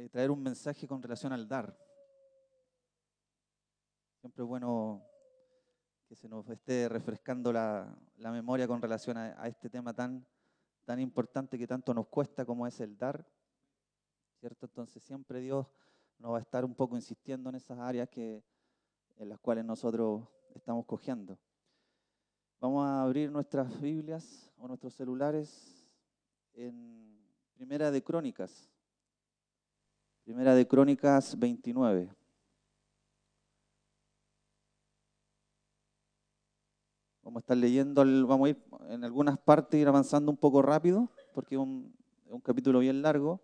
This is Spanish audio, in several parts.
eh, traer un mensaje con relación al dar. Siempre es bueno que se nos esté refrescando la, memoria con relación a, este tema tan, tan importante que tanto nos cuesta como es el dar. ¿Cierto? Entonces siempre Dios nos va a estar un poco insistiendo en esas áreas que, en las cuales nosotros estamos cogiendo. Vamos a abrir nuestras Biblias o nuestros celulares en Primera de Crónicas. Primera de Crónicas 29. Vamos a estar leyendo, vamos a ir en algunas partes, ir avanzando un poco rápido, porque es un, capítulo bien largo,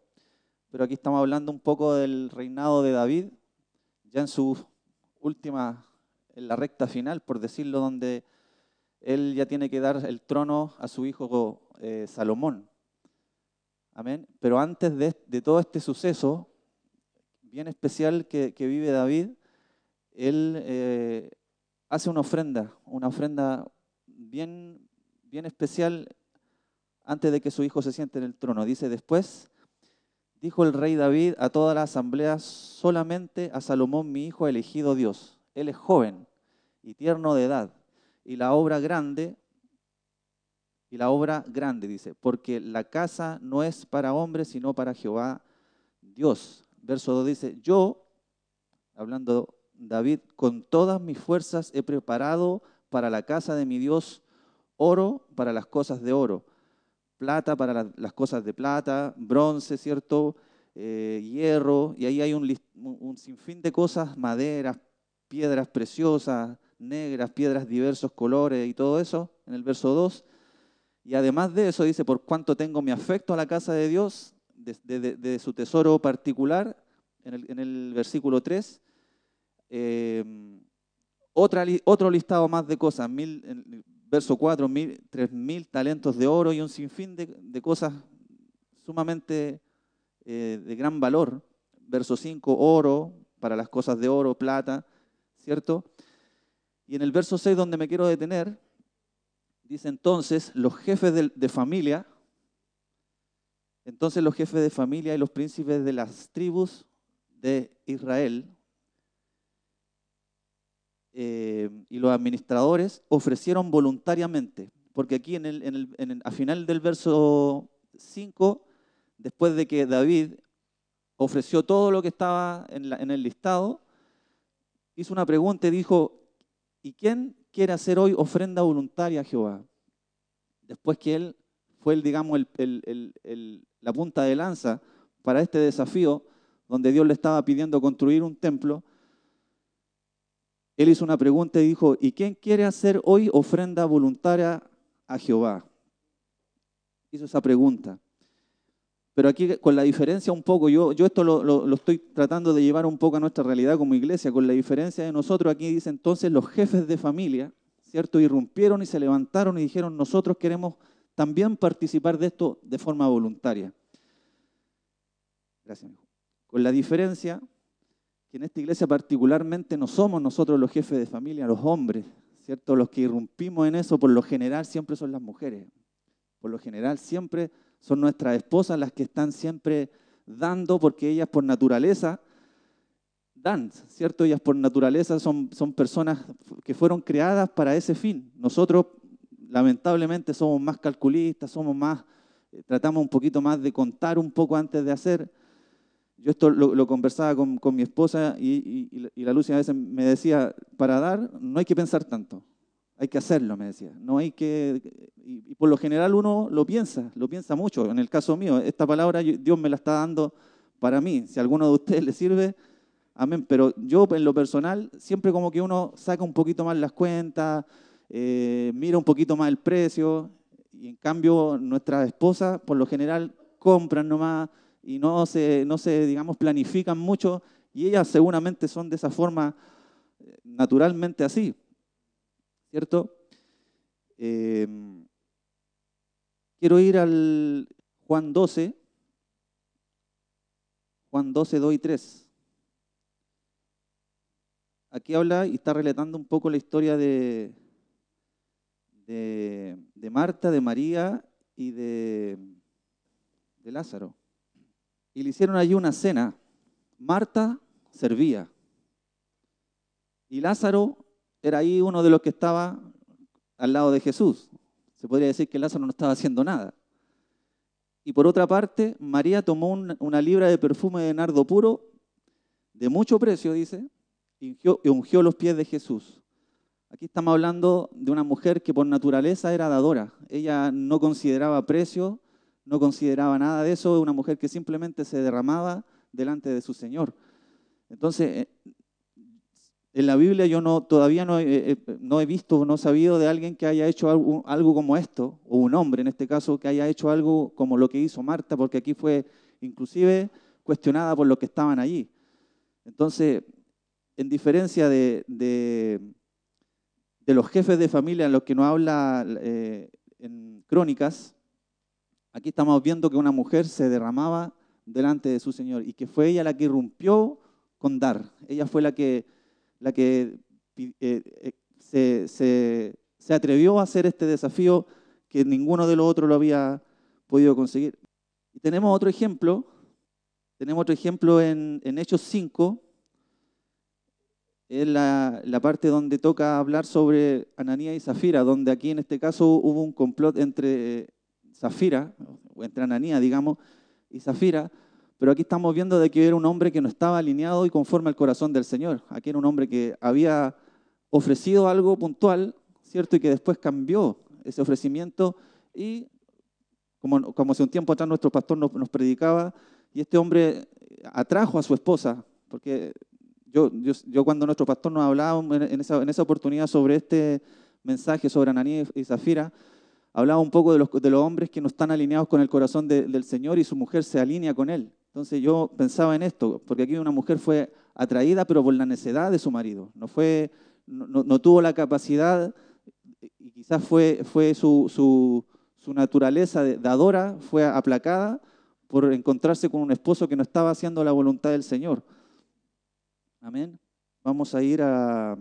pero aquí estamos hablando un poco del reinado de David, ya en su última, en la recta final, por decirlo, donde él ya tiene que dar el trono a su hijo eh, Salomón. Amén. Pero antes de, todo este suceso, bien especial que, vive David, él eh, hace una ofrenda, una ofrenda bien, bien especial antes de que su hijo se siente en el trono. Dice después, dijo el rey David a toda la asamblea, solamente a Salomón mi hijo ha elegido Dios. Él es joven y tierno de edad. Y la obra grande, y la obra grande, dice, porque la casa no es para hombres, sino para Jehová Dios. Verso 2 dice, yo, hablando David, con todas mis fuerzas he preparado para la casa de mi Dios oro para las cosas de oro, plata para las cosas de plata, bronce, ¿cierto? Eh, hierro, y ahí hay un, sinfín de cosas, maderas, piedras preciosas, negras, piedras diversos colores y todo eso, en el verso 2. Y además de eso dice, por cuanto tengo mi afecto a la casa de Dios, de, su tesoro particular, en el, versículo 3, eh, otro listado más de cosas, mil, verso 4, mil, tres mil talentos de oro y un sinfín de, cosas sumamente eh, de gran valor. Verso 5, oro, para las cosas de oro, plata, ¿cierto? Y en el verso 6, donde me quiero detener, dice entonces, los jefes de, de familia, entonces los jefes de familia y los príncipes de las tribus de Israel eh, y los administradores ofrecieron voluntariamente, porque aquí en el, a final del verso 5, después de que David ofreció todo lo que estaba en, el listado, hizo una pregunta y dijo, ¿y quién quiere hacer hoy ofrenda voluntaria a Jehová? Después que él fue, el, digamos, la punta de lanza para este desafío, donde Dios le estaba pidiendo construir un templo, él hizo una pregunta y dijo, ¿y quién quiere hacer hoy ofrenda voluntaria a Jehová? Hizo esa pregunta. Pero aquí con la diferencia un poco, yo, yo esto lo, estoy tratando de llevar un poco a nuestra realidad como iglesia, con la diferencia de nosotros, aquí dice entonces los jefes de familia, ¿cierto? Irrumpieron y se levantaron y dijeron, nosotros queremos también participar de esto de forma voluntaria. Gracias. Con la diferencia que en esta iglesia particularmente no somos nosotros los jefes de familia, los hombres, ¿cierto? Los que irrumpimos en eso por lo general siempre son las mujeres. Por lo general siempre son nuestras esposas las que están siempre dando porque ellas por naturaleza dan, ¿cierto? Ellas por naturaleza son, son personas que fueron creadas para ese fin. Nosotros lamentablemente somos más calculistas, somos más, eh, tratamos un poquito más de contar un poco antes de hacer. Yo esto lo, conversaba con, mi esposa y, la Lucia a veces me decía, para dar no hay que pensar tanto, hay que hacerlo, me decía. No hay que, y, por lo general uno lo piensa, lo piensa mucho. En el caso mío, esta palabra Dios me la está dando para mí. Si a alguno de ustedes le sirve, amén. Pero yo en lo personal, siempre como que uno saca un poquito más las cuentas, eh, mira un poquito más el precio, y en cambio nuestras esposas por lo general compran nomás y no se, no se, digamos, planifican mucho y ellas seguramente son de esa forma eh, naturalmente así, ¿cierto? Em, quiero ir al Juan 12, Juan 12, 2 y 3. Aquí habla y está relatando un poco la historia de, de, de Marta, de María y de, de Lázaro y le hicieron allí una cena, Marta servía. Y Lázaro era ahí uno de los que estaba al lado de Jesús. Se podría decir que Lázaro no estaba haciendo nada. Y por otra parte, María tomó una libra de perfume de nardo puro, de mucho precio, dice, y ungió los pies de Jesús. Aquí estamos hablando de una mujer que por naturaleza era dadora. Ella no consideraba precio, no consideraba nada de eso, una mujer que simplemente se derramaba delante de su Señor. Entonces, eh, en la Biblia yo no, todavía no, no he visto, no he sabido de alguien que haya hecho algo, como esto, o un hombre en este caso, que haya hecho algo como lo que hizo Marta, porque aquí fue inclusive cuestionada por los que estaban allí. Entonces, en diferencia de, los jefes de familia en los que nos habla eh, en Crónicas, aquí estamos viendo que una mujer se derramaba delante de su Señor y que fue ella la que irrumpió con dar. Ella fue la que, la que eh, eh, se, se, atrevió a hacer este desafío que ninguno de los otros lo había podido conseguir. Y tenemos otro ejemplo, tenemos otro ejemplo en, en Hechos 5, es la, parte donde toca hablar sobre Ananía y Zafira, donde aquí en este caso hubo un complot entre Zafira, o entre Ananía, digamos, y Zafira, pero aquí estamos viendo de que era un hombre que no estaba alineado y conforme al corazón del Señor. Aquí era un hombre que había ofrecido algo puntual, ¿cierto? Y que después cambió ese ofrecimiento y, como, como hace un tiempo atrás nuestro pastor nos, nos predicaba, y este hombre atrajo a su esposa, porque yo, cuando nuestro pastor nos hablaba en esa, oportunidad sobre este mensaje sobre Ananías y Zafira, hablaba un poco de los, hombres que no están alineados con el corazón del Señor y su mujer se alinea con Él. Entonces yo pensaba en esto, porque aquí una mujer fue atraída, pero por la necedad de su marido. No, fue, no, tuvo la capacidad, y quizás fue, su, su naturaleza de dadora, fue aplacada por encontrarse con un esposo que no estaba haciendo la voluntad del Señor. Amén. Vamos a ir a,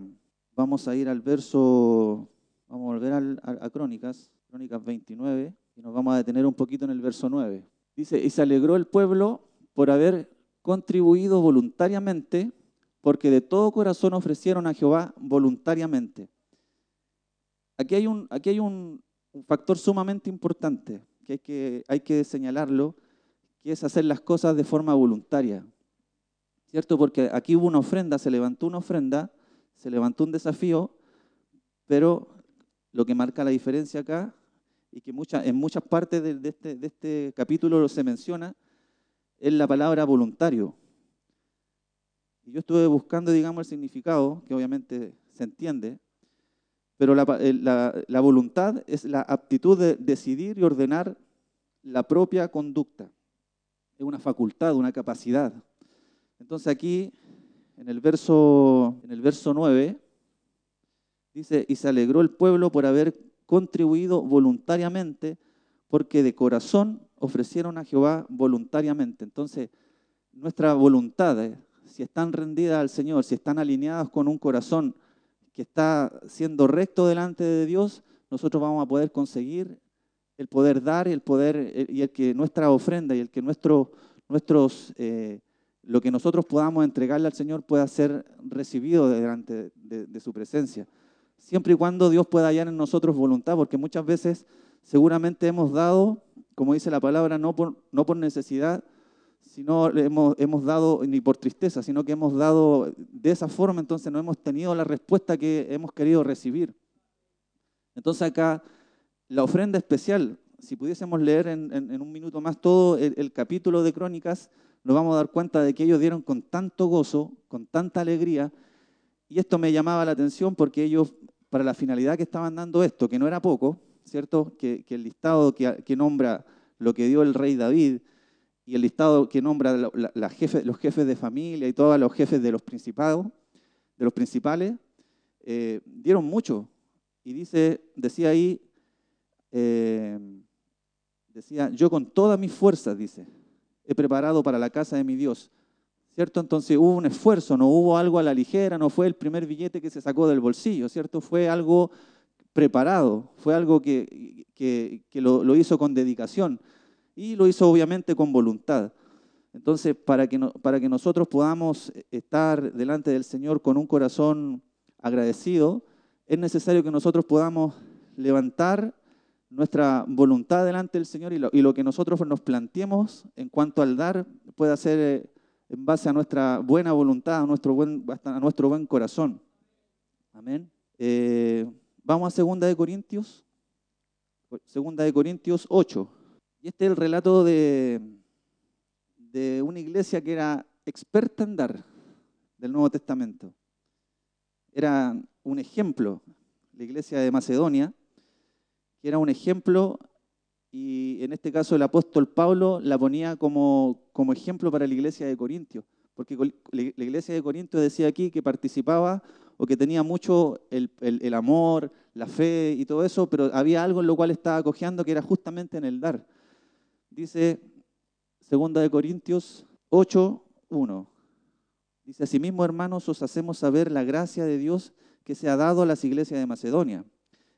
vamos a ir al verso, vamos a volver a, Crónicas, Crónicas 29, y nos vamos a detener un poquito en el verso 9. Dice, y se alegró el pueblo por haber contribuido voluntariamente, porque de todo corazón ofrecieron a Jehová voluntariamente. Aquí hay un, aquí hay un, factor sumamente importante que hay, que hay que señalarlo, que es hacer las cosas de forma voluntaria. ¿Cierto? Porque aquí hubo una ofrenda, se levantó una ofrenda, se levantó un desafío, pero lo que marca la diferencia acá, y que en muchas partes de, este, de este capítulo se menciona, es la palabra voluntario. Y yo estuve buscando, digamos, el significado, que obviamente se entiende, pero la, la, voluntad es la aptitud de decidir y ordenar la propia conducta. Es una facultad, una capacidad. Entonces aquí, en el verso, en el verso 9, dice, y se alegró el pueblo por haber contribuido voluntariamente, porque de corazón ofrecieron a Jehová voluntariamente. Entonces, nuestra voluntad, eh, si están rendidas al Señor, si están alineadas con un corazón que está siendo recto delante de Dios, nosotros vamos a poder conseguir el poder dar, el poder eh, y el que nuestra ofrenda y el que nuestro, nuestros eh, lo que nosotros podamos entregarle al Señor pueda ser recibido delante de, su presencia. Siempre y cuando Dios pueda hallar en nosotros voluntad, porque muchas veces seguramente hemos dado, como dice la palabra, no por, necesidad, sino hemos, hemos dado, ni por tristeza, sino que hemos dado de esa forma, entonces no hemos tenido la respuesta que hemos querido recibir. Entonces acá la ofrenda especial, si pudiésemos leer en, un minuto más todo el capítulo de Crónicas, nos vamos a dar cuenta de que ellos dieron con tanto gozo, con tanta alegría, y esto me llamaba la atención porque ellos, para la finalidad que estaban dando esto, que no era poco, ¿cierto? Que, el listado que, nombra lo que dio el rey David y el listado que nombra los jefes de familia y todos los jefes de los principados, de los principales, eh, dieron mucho. Y dice, decía ahí, eh, decía, yo con todas mis fuerzas, dice, he preparado para la casa de mi Dios. ¿Cierto? Entonces hubo un esfuerzo, no hubo algo a la ligera, no fue el primer billete que se sacó del bolsillo, ¿cierto? Fue algo preparado, fue algo que, que, lo, hizo con dedicación y lo hizo obviamente con voluntad. Entonces, para que, para que nosotros podamos estar delante del Señor con un corazón agradecido, es necesario que nosotros podamos levantar nuestra voluntad delante del Señor y lo, y lo, que nosotros nos planteemos en cuanto al dar pueda ser eh, en base a nuestra buena voluntad, a nuestro buen, a nuestro buen corazón. Amén. Eh, vamos a Segunda de Corintios, Segunda de Corintios 8. Y este es el relato de, de una iglesia que era experta en dar del Nuevo Testamento. Era un ejemplo, la iglesia de Macedonia, era un ejemplo y en este caso el apóstol Pablo la ponía como, como ejemplo para la iglesia de Corintios, porque la iglesia de Corintios decía aquí que participaba o que tenía mucho el, el, amor, la fe y todo eso, pero había algo en lo cual estaba cojeando que era justamente en el dar. Dice Segunda de Corintios 8, 1. Dice, asimismo, hermanos, os hacemos saber la gracia de Dios que se ha dado a las iglesias de Macedonia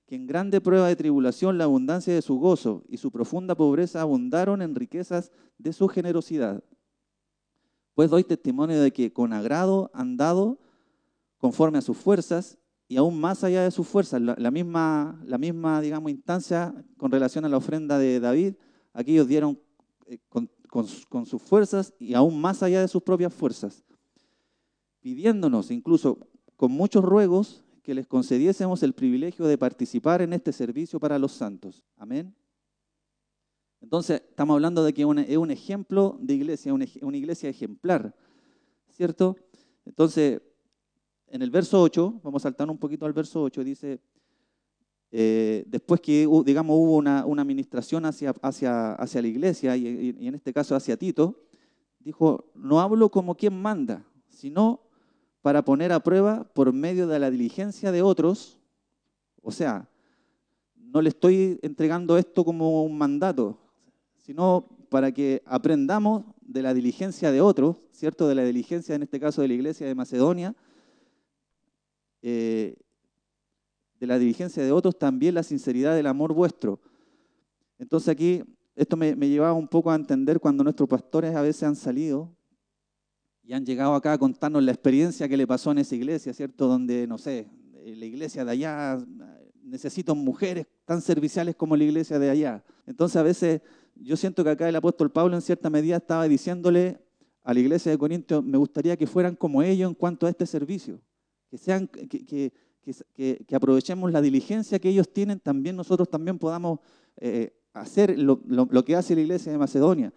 que en grande prueba de tribulación la abundancia de su gozo y su profunda pobreza abundaron en riquezas de su generosidad. Pues doy testimonio de que con agrado han dado conforme a sus fuerzas y aún más allá de sus fuerzas, la, misma, la misma, digamos, instancia con relación a la ofrenda de David, aquí ellos dieron eh, con, con sus fuerzas y aún más allá de sus propias fuerzas, pidiéndonos incluso con muchos ruegos que les concediésemos el privilegio de participar en este servicio para los santos. Amén. Entonces, estamos hablando de que es un ejemplo de iglesia, una iglesia ejemplar, ¿cierto? Entonces, en el verso 8, vamos a saltar un poquito al verso 8, dice, eh, después que, digamos, hubo una, administración hacia, hacia, hacia la iglesia, y, y en este caso hacia Tito, dijo, no hablo como quien manda, sino para poner a prueba por medio de la diligencia de otros. O sea, no le estoy entregando esto como un mandato, sino para que aprendamos de la diligencia de otros, ¿cierto? De la diligencia, en este caso, de la iglesia de Macedonia, eh, de la diligencia de otros, también la sinceridad del amor vuestro. Entonces aquí, esto me, me llevaba un poco a entender cuando nuestros pastores a veces han salido y han llegado acá a contarnos la experiencia que le pasó en esa iglesia, ¿cierto? Donde, no sé, la iglesia de allá necesita mujeres tan serviciales como la iglesia de allá. Entonces a veces yo siento que acá el apóstol Pablo en cierta medida estaba diciéndole a la iglesia de Corintios, me gustaría que fueran como ellos en cuanto a este servicio, que, sean, que, que, aprovechemos la diligencia que ellos tienen, también nosotros también podamos eh, hacer lo, lo que hace la iglesia de Macedonia.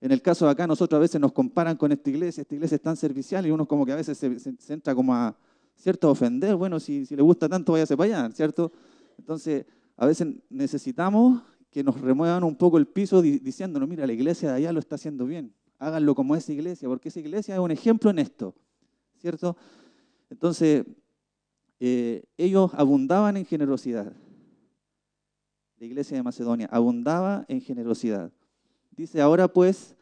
En el caso de acá, nosotros a veces nos comparan con esta iglesia, esta iglesia es tan servicial y uno como que a veces se, entra como a, ¿cierto?, ofender. Bueno, si, le gusta tanto, váyase para allá, ¿cierto? Entonces, a veces necesitamos que nos remuevan un poco el piso diciéndonos, mira, la iglesia de allá lo está haciendo bien, háganlo como esa iglesia, porque esa iglesia es un ejemplo en esto, ¿cierto? Entonces, eh, ellos abundaban en generosidad. La iglesia de Macedonia abundaba en generosidad. Dice, ahora pues,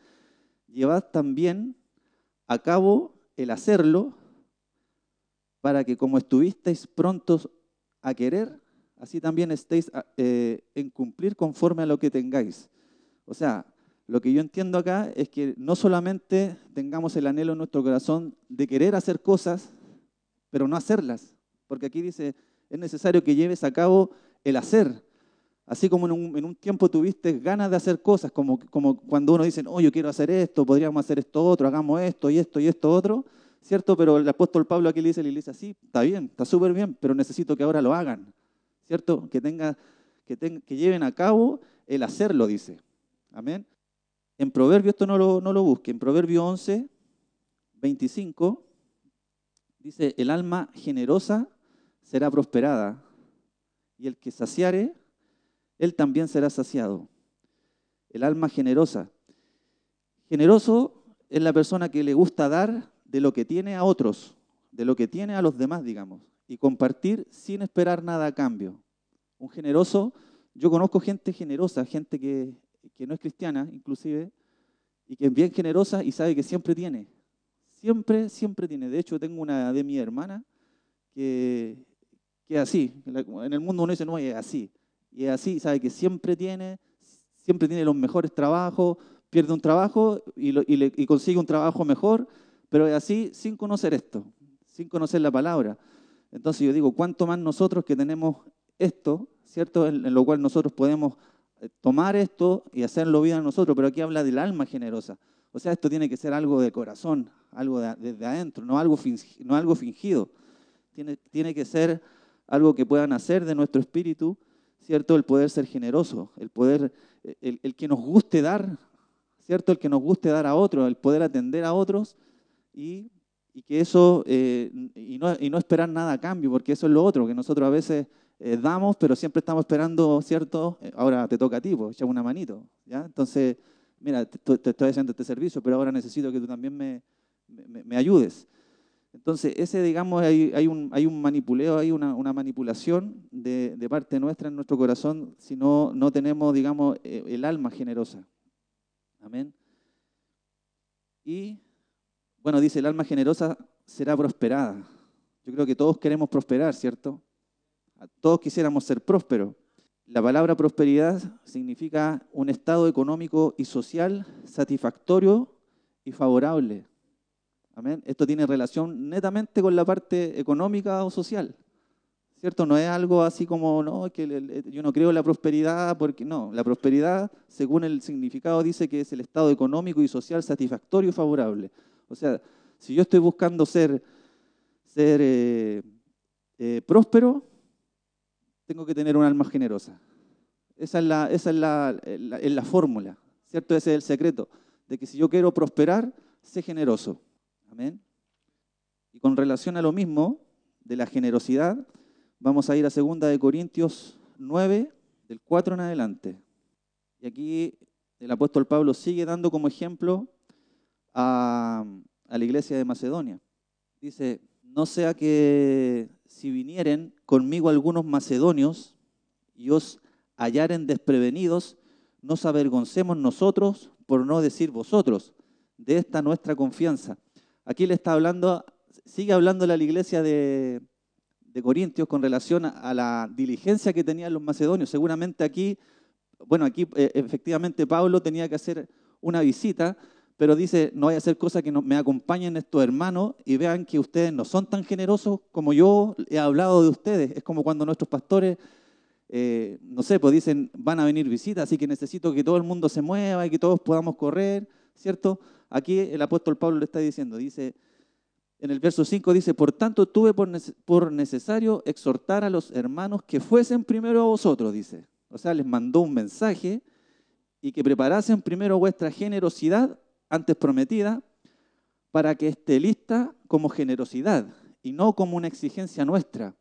llevad también a cabo el hacerlo para que como estuvisteis prontos a querer, así también estéis eh, en cumplir conforme a lo que tengáis. O sea, lo que yo entiendo acá es que no solamente tengamos el anhelo en nuestro corazón de querer hacer cosas, pero no hacerlas, porque aquí dice, es necesario que lleves a cabo el hacer, Así como en un, tiempo tuviste ganas de hacer cosas, como, cuando uno dice, oh, yo quiero hacer esto, podríamos hacer esto otro, hagamos esto y esto y esto otro, ¿cierto? Pero el apóstol Pablo aquí le dice a la iglesia, sí, está bien, está súper bien, pero necesito que ahora lo hagan, ¿cierto? Que, tenga, que, que lleven a cabo el hacerlo, dice. Amén. En Proverbio, esto no lo, no lo busque, en Proverbio 11, 25, dice, el alma generosa será prosperada y el que saciare él también será saciado. El alma generosa. Generoso es la persona que le gusta dar de lo que tiene a otros, de lo que tiene a los demás, digamos, y compartir sin esperar nada a cambio. Un generoso, yo conozco gente generosa, gente que, no es cristiana inclusive, y que es bien generosa y sabe que siempre tiene. Siempre, siempre tiene. De hecho, tengo una de mi hermana que, que es así. En el mundo uno dice, no, es así. Y es así, sabe que siempre tiene, siempre tiene los mejores trabajos, pierde un trabajo y, consigue un trabajo mejor, pero así sin conocer esto, sin conocer la palabra. Entonces yo digo, ¿cuánto más nosotros que tenemos esto, ¿cierto? En, lo cual nosotros podemos eh, tomar esto y hacerlo vida a nosotros, pero aquí habla del alma generosa. O sea, esto tiene que ser algo de corazón, algo de, desde adentro, no algo, fingido, no algo fingido. Tiene, tiene que ser algo que pueda nacer de nuestro espíritu, ¿cierto? El poder ser generoso, el poder, el, el que nos guste dar, ¿cierto? El que nos guste dar a otros, el poder atender a otros y, y que eso, eh, y, no, y, no, esperar nada a cambio, porque eso es lo otro, que nosotros a veces eh, damos, pero siempre estamos esperando, ¿cierto? Eh, ahora te toca a ti, pues, echa una manito, ¿ya? Entonces, mira, te, te, estoy haciendo este servicio, pero ahora necesito que tú también me, me, me ayudes. Entonces, ese, digamos, hay, un, hay un manipuleo, hay una, una manipulación de, de, parte nuestra en nuestro corazón si no, no tenemos, digamos, el alma generosa. Amén. Y, bueno, dice, el alma generosa será prosperada. Yo creo que todos queremos prosperar, ¿cierto? Todos quisiéramos ser prósperos. La palabra prosperidad significa un estado económico y social satisfactorio y favorable. Amén. Esto tiene relación netamente con la parte económica o social. ¿Cierto? No es algo así como, no, que yo no creo en la prosperidad, porque no, la prosperidad, según el significado, dice que es el estado económico y social satisfactorio y favorable. O sea, si yo estoy buscando ser, ser eh, eh, próspero, tengo que tener un alma generosa. Esa es la, esa es la, la, la fórmula, ¿cierto? Ese es el secreto, de que si yo quiero prosperar, sé generoso. Amén. Y con relación a lo mismo, de la generosidad, Vamos a ir a 2 de Corintios 9, del 4 en adelante. Y aquí el apóstol Pablo sigue dando como ejemplo a, a la iglesia de Macedonia. Dice, no sea que si vinieren conmigo algunos macedonios y os hallaren desprevenidos, nos avergoncemos nosotros por no decir vosotros de esta nuestra confianza. Aquí le está hablando, sigue hablando la iglesia de, de Corintios con relación a la diligencia que tenían los macedonios. Seguramente aquí, bueno, aquí eh, efectivamente Pablo tenía que hacer una visita, pero dice, no vaya a hacer cosa que no, me acompañen estos hermanos y vean que ustedes no son tan generosos como yo he hablado de ustedes. Es como cuando nuestros pastores, eh, no sé, pues dicen, van a venir visitas, así que necesito que todo el mundo se mueva y que todos podamos correr, ¿cierto? Aquí el apóstol Pablo le está diciendo, dice, en el verso 5 dice, por tanto tuve por necesario exhortar a los hermanos que fuesen primero a vosotros, dice. O sea, les mandó un mensaje y que preparasen primero vuestra generosidad antes prometida para que esté lista como generosidad y no como una exigencia nuestra.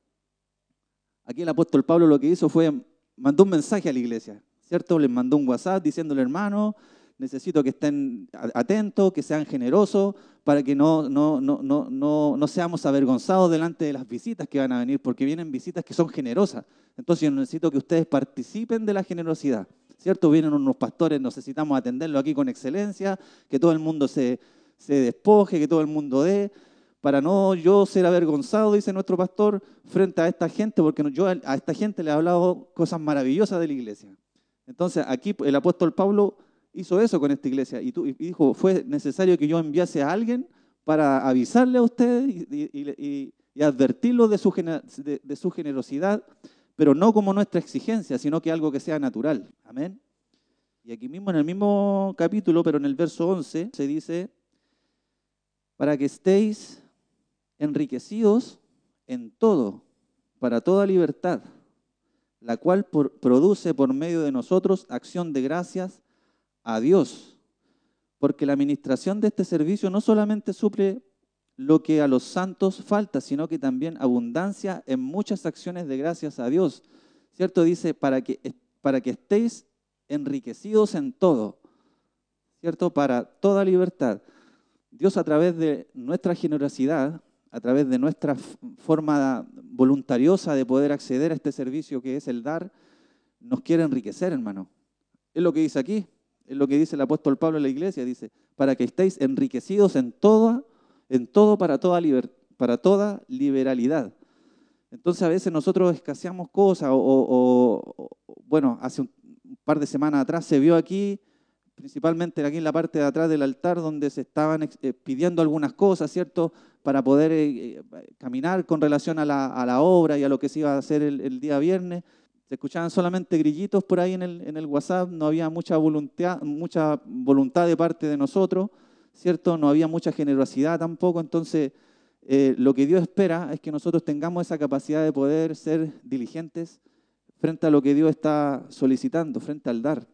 Aquí el apóstol Pablo lo que hizo fue, mandó un mensaje a la iglesia, ¿cierto? Les mandó un WhatsApp diciéndole, hermano, necesito que estén atentos, que sean generosos, para que no, no, no, no, no seamos avergonzados delante de las visitas que van a venir, porque vienen visitas que son generosas. Entonces yo necesito que ustedes participen de la generosidad. ¿Cierto? Vienen unos pastores, necesitamos atenderlo aquí con excelencia, que todo el mundo se, se despoje, que todo el mundo dé, para no yo ser avergonzado, dice nuestro pastor, frente a esta gente, porque yo a esta gente le he hablado cosas maravillosas de la iglesia. Entonces aquí el apóstol Pablo hizo eso con esta iglesia y, dijo, fue necesario que yo enviase a alguien para avisarle a ustedes y, su, de, su generosidad, pero no como nuestra exigencia, sino que algo que sea natural. Amén. Y aquí mismo, en el mismo capítulo, pero en el verso 11, se dice, para que estéis enriquecidos en todo, para toda libertad, la cual produce por medio de nosotros acción de gracias a Dios, porque la administración de este servicio no solamente suple lo que a los santos falta, sino que también abundancia en muchas acciones de gracias a Dios. ¿Cierto? Dice, para que, para que estéis enriquecidos en todo, ¿cierto? Para toda libertad. Dios a través de nuestra generosidad, a través de nuestra forma voluntariosa de poder acceder a este servicio que es el dar, nos quiere enriquecer, hermano. Es lo que dice aquí. Es lo que dice el apóstol Pablo en la iglesia, dice, para que estéis enriquecidos en todo, en todo para toda, para toda liberalidad. Entonces a veces nosotros escaseamos cosas o, bueno, hace un par de semanas atrás se vio aquí, principalmente aquí en la parte de atrás del altar, donde se estaban eh, pidiendo algunas cosas, ¿cierto? Para poder eh, caminar con relación a la, obra y a lo que se iba a hacer el, día viernes. Se escuchaban solamente grillitos por ahí en el, WhatsApp, no había mucha voluntad, mucha voluntad de parte de nosotros, ¿cierto? No había mucha generosidad tampoco, entonces eh, lo que Dios espera es que nosotros tengamos esa capacidad de poder ser diligentes frente a lo que Dios está solicitando, frente al dar.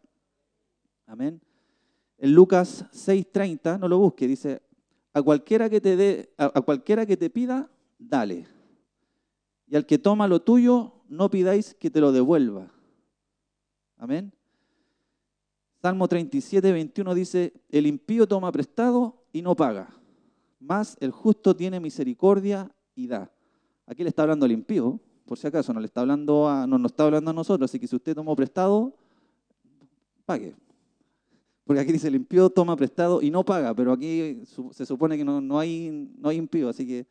Amén. En Lucas 6:30, no lo busque, dice, a cualquiera que te dé, a, cualquiera que te pida, dale. Y al que toma lo tuyo, no pidáis que te lo devuelva. Amén. Salmo 37, 21 dice, el impío toma prestado y no paga, mas el justo tiene misericordia y da. Aquí le está hablando el impío, por si acaso, no le está hablando a, no nos está hablando a nosotros, así que si usted tomó prestado, pague. Porque aquí dice el impío toma prestado y no paga, pero aquí se supone que no, hay, no hay impío, así que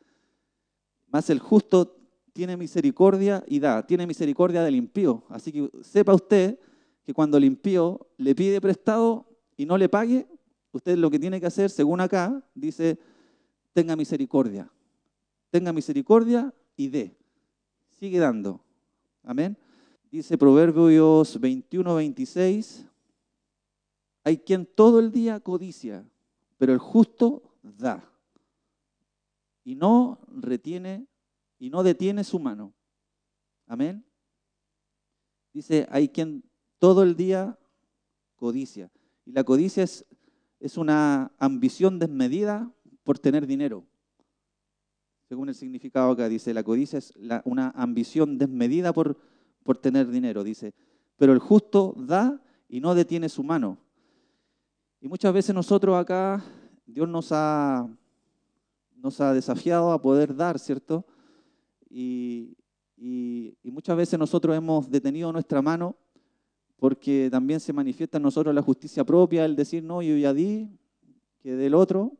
más el justo tiene misericordia y da, tiene misericordia del impío. Así que sepa usted que cuando el impío le pide prestado y no le pague, usted lo que tiene que hacer, según acá, dice, tenga misericordia. Tenga misericordia y dé. Sigue dando. Amén. Dice Proverbios 21, 26, hay quien todo el día codicia, pero el justo da. Y no retiene y no detiene su mano. Amén. Dice, hay quien todo el día codicia. Y la codicia es, es una ambición desmedida por tener dinero. Según el significado acá, dice, la codicia es una ambición desmedida por, por tener dinero. Dice, pero el justo da y no detiene su mano. Y muchas veces nosotros acá, Dios nos ha, nos ha desafiado a poder dar, ¿cierto? Y, muchas veces nosotros hemos detenido nuestra mano porque también se manifiesta en nosotros la justicia propia, el decir, no, yo ya di, que del otro,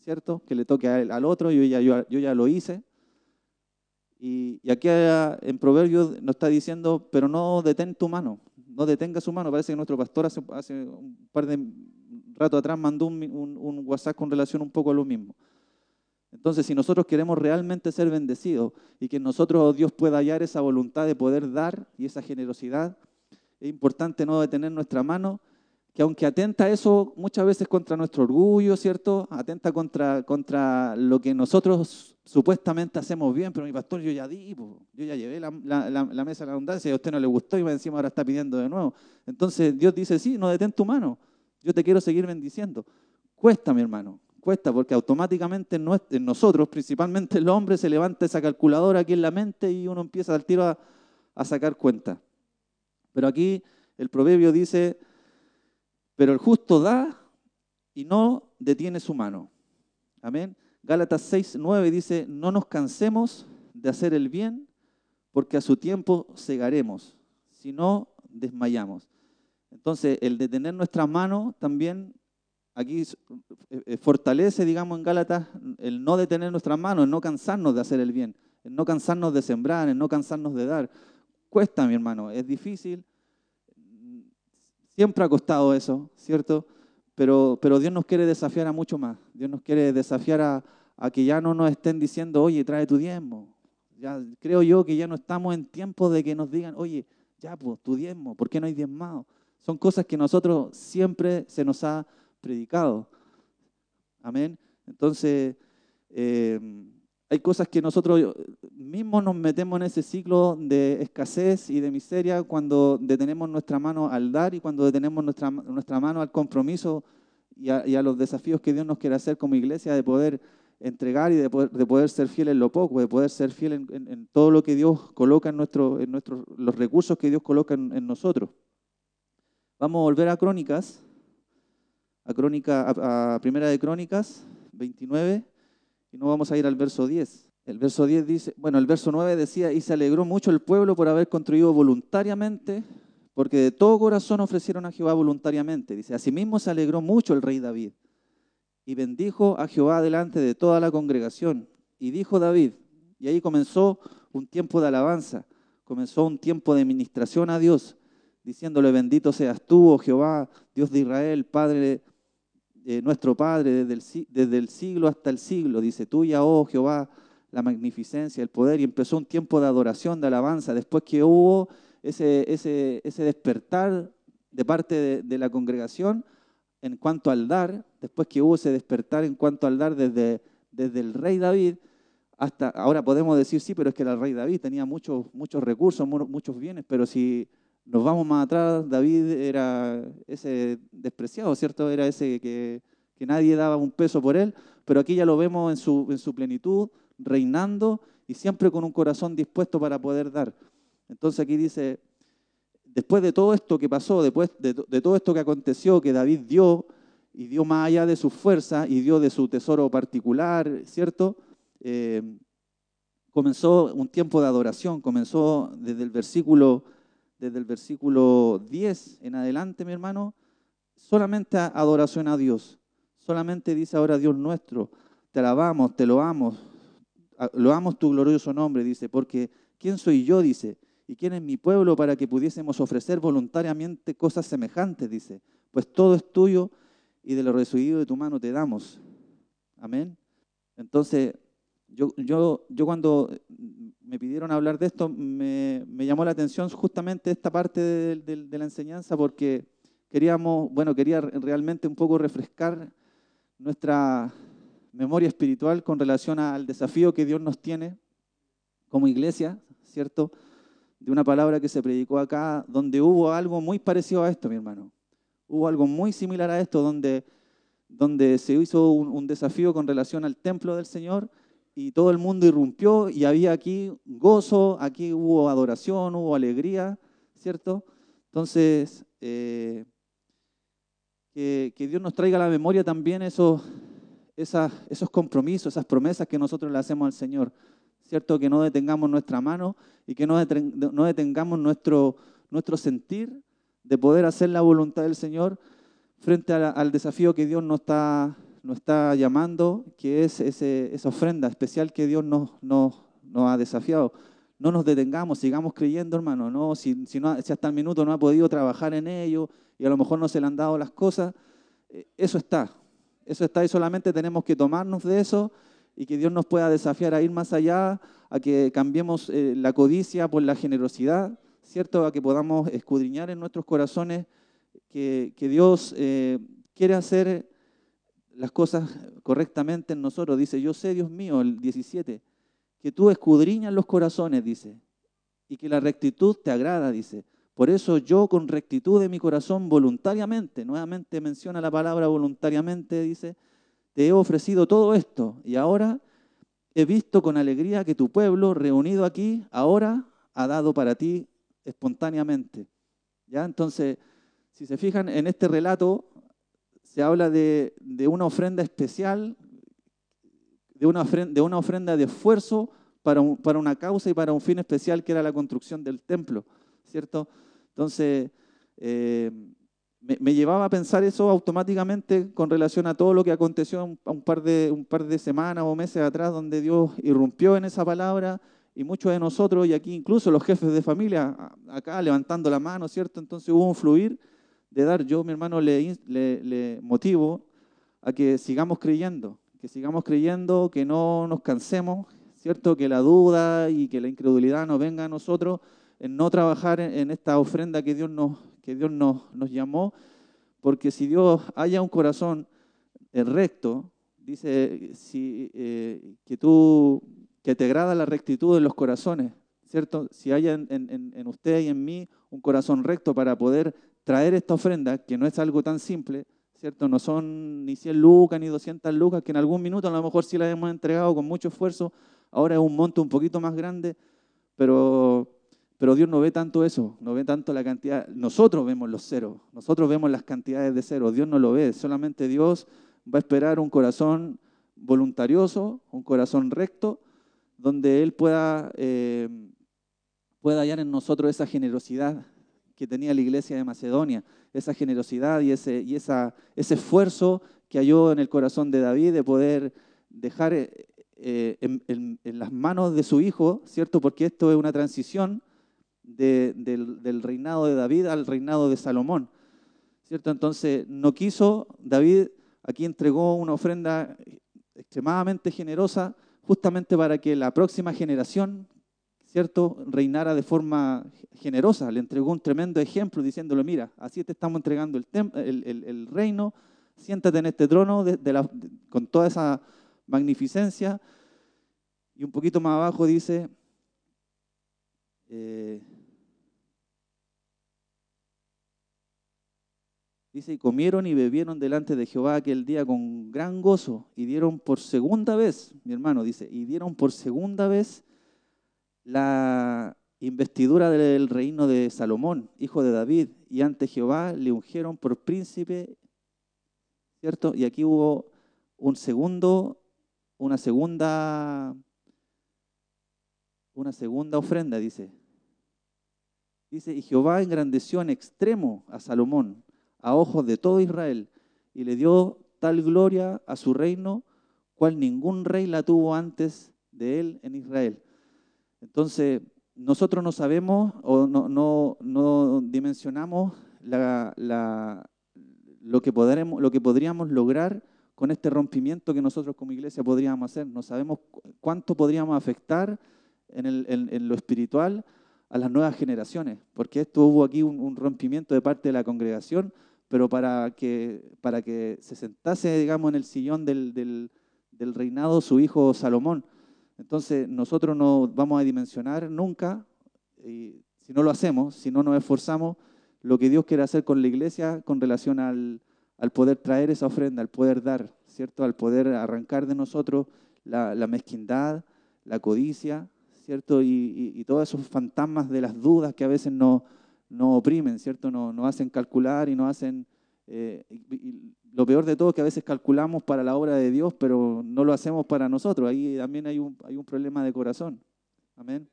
¿cierto? Que le toque al otro, yo ya, yo, ya lo hice. Y, aquí en Proverbios nos está diciendo, pero no detén tu mano, no detenga su mano. Parece que nuestro pastor hace, hace un par de rato atrás mandó un, WhatsApp con relación un poco a lo mismo. Entonces, si nosotros queremos realmente ser bendecidos y que nosotros Dios pueda hallar esa voluntad de poder dar y esa generosidad, es importante no detener nuestra mano, que aunque atenta eso muchas veces contra nuestro orgullo, ¿cierto? Atenta contra, contra lo que nosotros supuestamente hacemos bien, pero mi pastor yo ya di, yo ya llevé la, mesa a la abundancia y a usted no le gustó y encima ahora está pidiendo de nuevo. Entonces Dios dice, sí, no detén tu mano, yo te quiero seguir bendiciendo. Cuesta, mi hermano, cuesta, porque automáticamente en nosotros, principalmente el hombre, se levanta esa calculadora aquí en la mente y uno empieza al tiro a, sacar cuenta. Pero aquí el proverbio dice, pero el justo da y no detiene su mano. Amén. Gálatas 6, 9 dice, no nos cansemos de hacer el bien, porque a su tiempo cegaremos, si no desmayamos. Entonces, el detener nuestra mano también aquí eh, eh, fortalece, digamos, en Gálatas el no detener nuestras manos, el no cansarnos de hacer el bien, el no cansarnos de sembrar, el no cansarnos de dar. Cuesta, mi hermano, es difícil. Siempre ha costado eso, ¿cierto? Pero, pero Dios nos quiere desafiar a mucho más. Dios nos quiere desafiar a, que ya no nos estén diciendo, oye, trae tu diezmo. Creo yo que ya no estamos en tiempo de que nos digan, oye, ya, pues, tu diezmo, ¿por qué no hay diezmado? Son cosas que nosotros siempre se nos ha predicado. Amén. Entonces, eh, hay cosas que nosotros mismos nos metemos en ese ciclo de escasez y de miseria cuando detenemos nuestra mano al dar y cuando detenemos nuestra, nuestra mano al compromiso y a, los desafíos que Dios nos quiere hacer como iglesia de poder entregar y de poder, ser fiel en lo poco, de poder ser fiel en, todo lo que Dios coloca en, nuestro, en nuestros, los recursos que Dios coloca en nosotros. Vamos a volver a Crónicas, a, Crónica, Primera de Crónicas 29, y no vamos a ir al verso 10. El verso 10 dice, bueno, el verso 9 decía, y se alegró mucho el pueblo por haber construido voluntariamente, porque de todo corazón ofrecieron a Jehová voluntariamente. Dice, asimismo se alegró mucho el rey David, y bendijo a Jehová delante de toda la congregación. Y dijo David, y ahí comenzó un tiempo de alabanza, comenzó un tiempo de ministración a Dios diciéndole, bendito seas tú, oh Jehová, Dios de Israel, Padre, eh, nuestro Padre, desde el, siglo hasta el siglo. Dice, tuya, oh Jehová, la magnificencia, el poder. Y empezó un tiempo de adoración, de alabanza, después que hubo ese, ese, ese despertar de parte de, la congregación en cuanto al dar, después que hubo ese despertar en cuanto al dar desde, desde el rey David, hasta ahora podemos decir sí, pero es que el rey David tenía muchos, muchos recursos, muchos bienes, pero si nos vamos más atrás, David era ese despreciado, ¿cierto? Era ese que, nadie daba un peso por él, pero aquí ya lo vemos en su, en su plenitud, reinando y siempre con un corazón dispuesto para poder dar. Entonces aquí dice, después de todo esto que pasó, después de, todo esto que aconteció, que David dio, y dio más allá de su fuerza, y dio de su tesoro particular, ¿cierto? Eh, comenzó un tiempo de adoración, comenzó desde el versículo, desde el versículo 10 en adelante, mi hermano, solamente adoración a Dios. Solamente dice ahora Dios nuestro, te alabamos, te loamos, loamos tu glorioso nombre, dice, porque ¿quién soy yo? Dice, ¿Y quién es mi pueblo para que pudiésemos ofrecer voluntariamente cosas semejantes? Dice, pues todo es tuyo y de lo recibido de tu mano te damos. Amén. Entonces, yo, yo, yo cuando me pidieron hablar de esto, me, llamó la atención justamente esta parte de, la enseñanza porque queríamos, bueno, quería realmente un poco refrescar nuestra memoria espiritual con relación al desafío que Dios nos tiene como iglesia, ¿cierto? de una palabra que se predicó acá, donde hubo algo muy parecido a esto, mi hermano. Hubo algo muy similar a esto, donde, donde se hizo un, desafío con relación al templo del Señor y todo el mundo irrumpió y había aquí gozo, aquí hubo adoración, hubo alegría, ¿cierto? Entonces, eh, que, Dios nos traiga a la memoria también esos, esos compromisos, esas promesas que nosotros le hacemos al Señor. ¿cierto? Que no detengamos nuestra mano y que no detengamos nuestro, nuestro sentir de poder hacer la voluntad del Señor frente al desafío que Dios nos está, nos está llamando, que es esa ofrenda especial que Dios nos, ha desafiado. No nos detengamos, sigamos creyendo, hermano. No, si hasta el minuto no ha podido trabajar en ello y a lo mejor no se le han dado las cosas, eh, eso está. Eso está y solamente tenemos que tomarnos de eso y que Dios nos pueda desafiar a ir más allá, a que cambiemos eh, la codicia por la generosidad, ¿cierto? A que podamos escudriñar en nuestros corazones que, Dios eh, quiere hacer las cosas correctamente en nosotros. Dice, yo sé, Dios mío, el 17, que tú escudriñas los corazones, dice, y que la rectitud te agrada, dice. Por eso yo con rectitud de mi corazón voluntariamente, nuevamente menciona la palabra voluntariamente, dice, te he ofrecido todo esto y ahora he visto con alegría que tu pueblo reunido aquí ahora ha dado para ti espontáneamente. ¿Ya? Entonces, si se fijan en este relato, se habla de, una ofrenda especial, de una ofrenda de, esfuerzo para, para una causa y para un fin especial que era la construcción del templo, ¿cierto? Entonces, eh, me, llevaba a pensar eso automáticamente con relación a todo lo que aconteció un, un, par de, un par de semanas o meses atrás, donde Dios irrumpió en esa palabra y muchos de nosotros, y aquí incluso los jefes de familia, acá levantando la mano, ¿cierto? Entonces hubo un fluir de dar. Yo, mi hermano, le, motivo a que sigamos creyendo, que sigamos creyendo, que no nos cansemos, ¿cierto? Que la duda y que la incredulidad no venga a nosotros en no trabajar en esta ofrenda que Dios nos, que Dios nos, nos llamó, porque si Dios haya un corazón eh, recto, dice si, eh, que tú, que te agrada la rectitud de los corazones, ¿cierto? Si haya en, en, en, usted y en mí un corazón recto para poder traer esta ofrenda, que no es algo tan simple, ¿cierto? No son ni 100 lucas ni 200 lucas, que en algún minuto a lo mejor sí las hemos entregado con mucho esfuerzo, ahora es un monto un poquito más grande, pero pero Dios no ve tanto eso, no ve tanto la cantidad. Nosotros vemos los ceros, nosotros vemos las cantidades de ceros. Dios no lo ve, solamente Dios va a esperar un corazón voluntarioso, un corazón recto, donde Él pueda, eh, pueda hallar en nosotros esa generosidad que tenía la iglesia de Macedonia, esa generosidad y ese, y esa, ese esfuerzo que halló en el corazón de David de poder dejar eh, en, en las manos de su hijo, ¿cierto? Porque esto es una transición del, del, reinado de David al reinado de Salomón. ¿Cierto? Entonces, no quiso, David aquí entregó una ofrenda extremadamente generosa justamente para que la próxima generación, ¿cierto?, reinara de forma generosa. Le entregó un tremendo ejemplo diciéndole, mira, así te estamos entregando el, reino, siéntate en este trono con toda esa magnificencia. Y un poquito más abajo dice, eh, Dice, y comieron y bebieron delante de Jehová aquel día con gran gozo y dieron por segunda vez, mi hermano dice, y dieron por segunda vez la investidura del reino de Salomón, hijo de David, y ante Jehová le ungieron por príncipe, ¿cierto? Y aquí hubo un segundo, una segunda, una segunda ofrenda, dice. Dice, y Jehová engrandeció en extremo a Salomón a ojos de todo Israel y le dio tal gloria a su reino cual ningún rey la tuvo antes de él en Israel. Entonces, nosotros no sabemos o no, no, no dimensionamos lo, que podremos, lo que podríamos lograr con este rompimiento que nosotros como iglesia podríamos hacer. No sabemos cuánto podríamos afectar en, el, en lo espiritual a las nuevas generaciones, porque esto hubo aquí un, rompimiento de parte de la congregación, pero para que, para que se sentase, digamos, en el sillón del, del, reinado su hijo Salomón. Entonces, nosotros no vamos a dimensionar nunca, y si no lo hacemos, si no nos esforzamos, lo que Dios quiere hacer con la iglesia con relación al, al poder traer esa ofrenda, al poder dar, ¿cierto? Al poder arrancar de nosotros la, mezquindad, la codicia, ¿cierto? Y, y, todos esos fantasmas de las dudas que a veces nos no oprimen, ¿cierto? Nos no hacen calcular y nos hacen... Eh, lo peor de todo es que a veces calculamos para la obra de Dios, pero no lo hacemos para nosotros. Ahí también hay un, hay un problema de corazón. Amén.